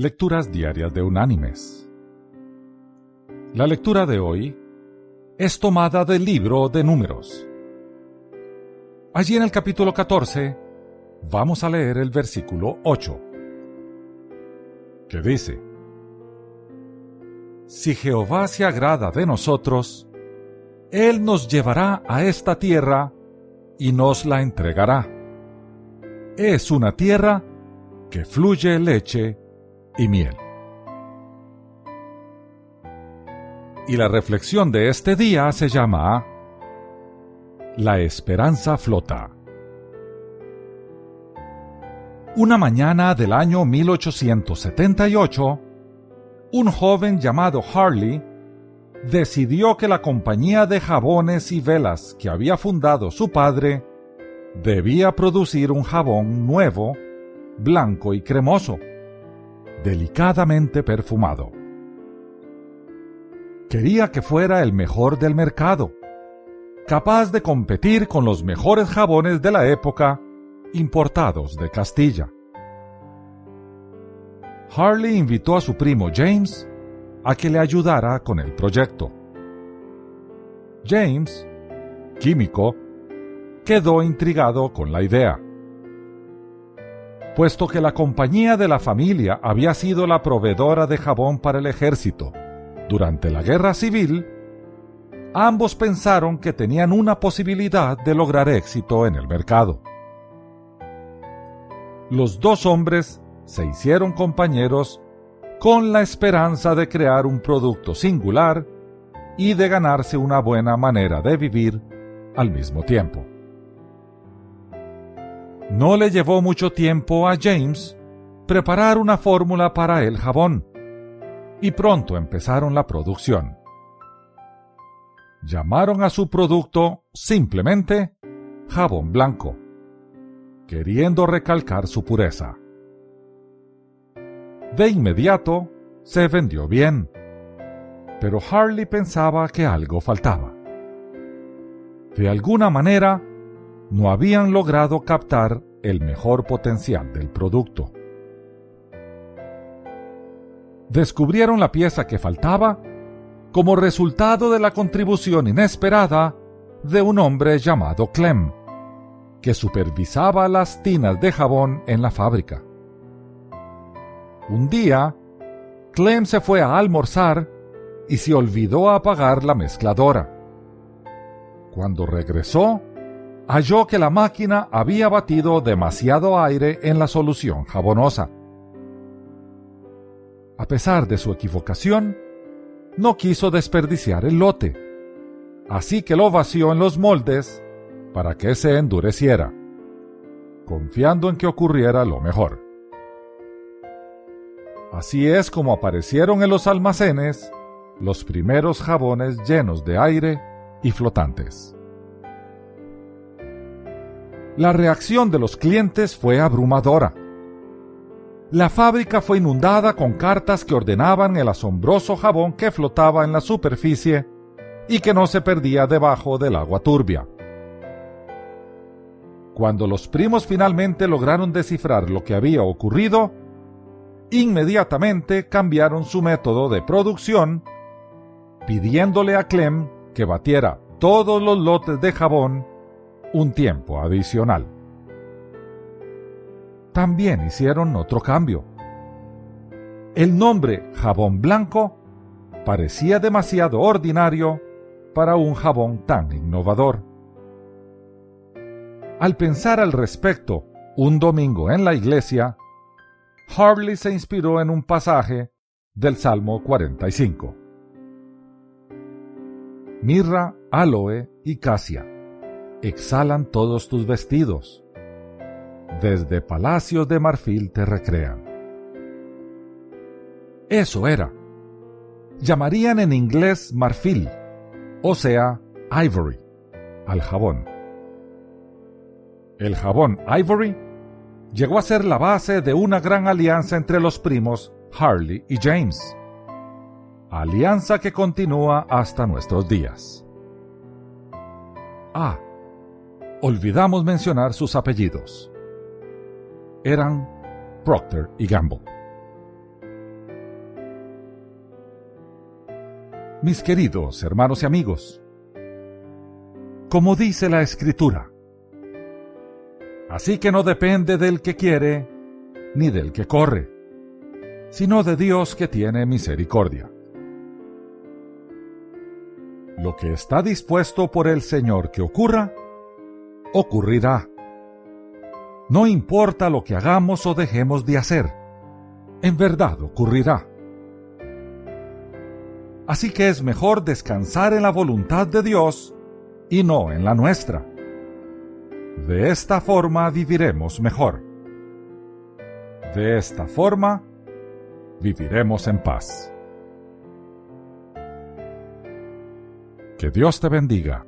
Lecturas Diarias de Unánimes. La lectura de hoy es tomada del libro de Números. Allí en el capítulo 14 vamos a leer el versículo 8, que dice, Si Jehová se agrada de nosotros, Él nos llevará a esta tierra y nos la entregará. Es una tierra que fluye leche y miel. Y la reflexión de este día se llama La esperanza flota. Una mañana del año 1878, un joven llamado Harley decidió que la compañía de jabones y velas que había fundado su padre debía producir un jabón nuevo, blanco y cremoso delicadamente perfumado. Quería que fuera el mejor del mercado, capaz de competir con los mejores jabones de la época importados de Castilla. Harley invitó a su primo James a que le ayudara con el proyecto. James, químico, quedó intrigado con la idea puesto que la compañía de la familia había sido la proveedora de jabón para el ejército. Durante la guerra civil, ambos pensaron que tenían una posibilidad de lograr éxito en el mercado. Los dos hombres se hicieron compañeros con la esperanza de crear un producto singular y de ganarse una buena manera de vivir al mismo tiempo. No le llevó mucho tiempo a James preparar una fórmula para el jabón, y pronto empezaron la producción. Llamaron a su producto simplemente jabón blanco, queriendo recalcar su pureza. De inmediato se vendió bien, pero Harley pensaba que algo faltaba. De alguna manera, no habían logrado captar el mejor potencial del producto. Descubrieron la pieza que faltaba como resultado de la contribución inesperada de un hombre llamado Clem, que supervisaba las tinas de jabón en la fábrica. Un día, Clem se fue a almorzar y se olvidó apagar la mezcladora. Cuando regresó, halló que la máquina había batido demasiado aire en la solución jabonosa. A pesar de su equivocación, no quiso desperdiciar el lote, así que lo vació en los moldes para que se endureciera, confiando en que ocurriera lo mejor. Así es como aparecieron en los almacenes los primeros jabones llenos de aire y flotantes. La reacción de los clientes fue abrumadora. La fábrica fue inundada con cartas que ordenaban el asombroso jabón que flotaba en la superficie y que no se perdía debajo del agua turbia. Cuando los primos finalmente lograron descifrar lo que había ocurrido, inmediatamente cambiaron su método de producción, pidiéndole a Clem que batiera todos los lotes de jabón un tiempo adicional. También hicieron otro cambio. El nombre jabón blanco parecía demasiado ordinario para un jabón tan innovador. Al pensar al respecto un domingo en la iglesia, Harley se inspiró en un pasaje del Salmo 45. Mirra, aloe y casia exhalan todos tus vestidos. Desde palacios de marfil te recrean. Eso era. Llamarían en inglés marfil, o sea, ivory, al jabón. El jabón ivory llegó a ser la base de una gran alianza entre los primos Harley y James. Alianza que continúa hasta nuestros días. Ah, olvidamos mencionar sus apellidos. Eran Procter y Gamble. Mis queridos hermanos y amigos, como dice la escritura, así que no depende del que quiere ni del que corre, sino de Dios que tiene misericordia. Lo que está dispuesto por el Señor que ocurra, ocurrirá. No importa lo que hagamos o dejemos de hacer, en verdad ocurrirá. Así que es mejor descansar en la voluntad de Dios y no en la nuestra. De esta forma viviremos mejor. De esta forma viviremos en paz. Que Dios te bendiga.